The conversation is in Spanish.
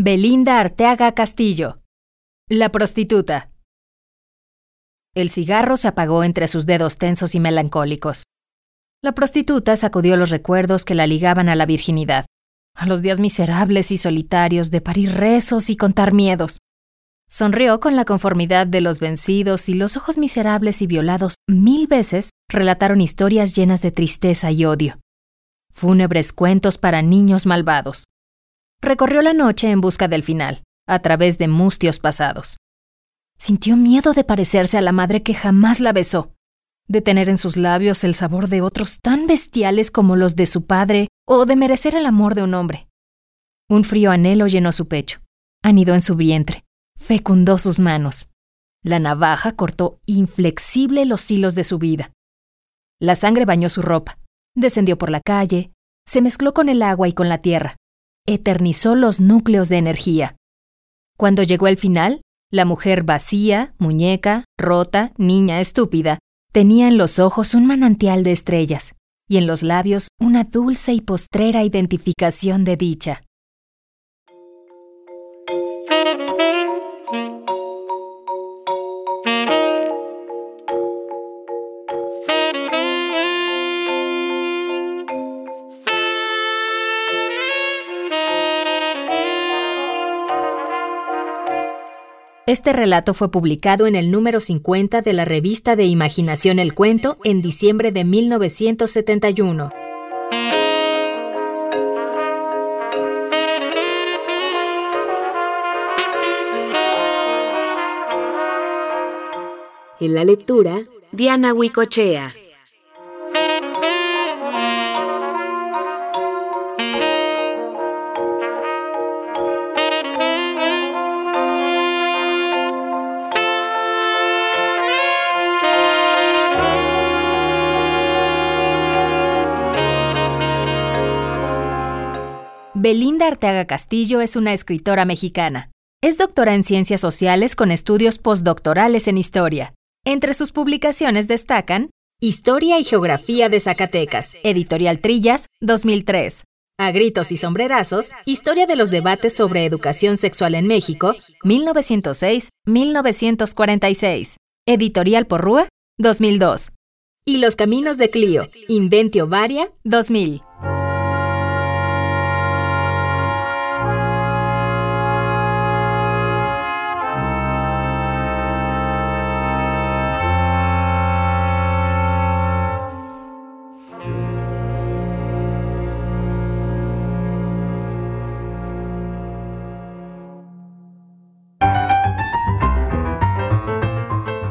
Belinda Arteaga Castillo. La prostituta. El cigarro se apagó entre sus dedos tensos y melancólicos. La prostituta sacudió los recuerdos que la ligaban a la virginidad, a los días miserables y solitarios de parir rezos y contar miedos. Sonrió con la conformidad de los vencidos y los ojos miserables y violados mil veces relataron historias llenas de tristeza y odio. Fúnebres cuentos para niños malvados. Recorrió la noche en busca del final, a través de mustios pasados. Sintió miedo de parecerse a la madre que jamás la besó, de tener en sus labios el sabor de otros tan bestiales como los de su padre o de merecer el amor de un hombre. Un frío anhelo llenó su pecho, anidó en su vientre, fecundó sus manos. La navaja cortó inflexible los hilos de su vida. La sangre bañó su ropa, descendió por la calle, se mezcló con el agua y con la tierra, eternizó los núcleos de energía. Cuando llegó el final, la mujer vacía, muñeca, rota, niña estúpida, tenía en los ojos un manantial de estrellas y en los labios una dulce y postrera identificación de dicha. Este relato fue publicado en el número 50 de la revista de Imaginación El Cuento en diciembre de 1971. En la lectura, Diana Huicochea. Belinda Arteaga Castillo es una escritora mexicana. Es doctora en Ciencias Sociales con estudios postdoctorales en Historia. Entre sus publicaciones destacan Historia y Geografía de Zacatecas, Editorial Trillas, 2003. A gritos y sombrerazos, Historia de los debates sobre educación sexual en México, 1906-1946. Editorial Porrúa, 2002. Y Los Caminos de Clio, Inventio Varia, 2000.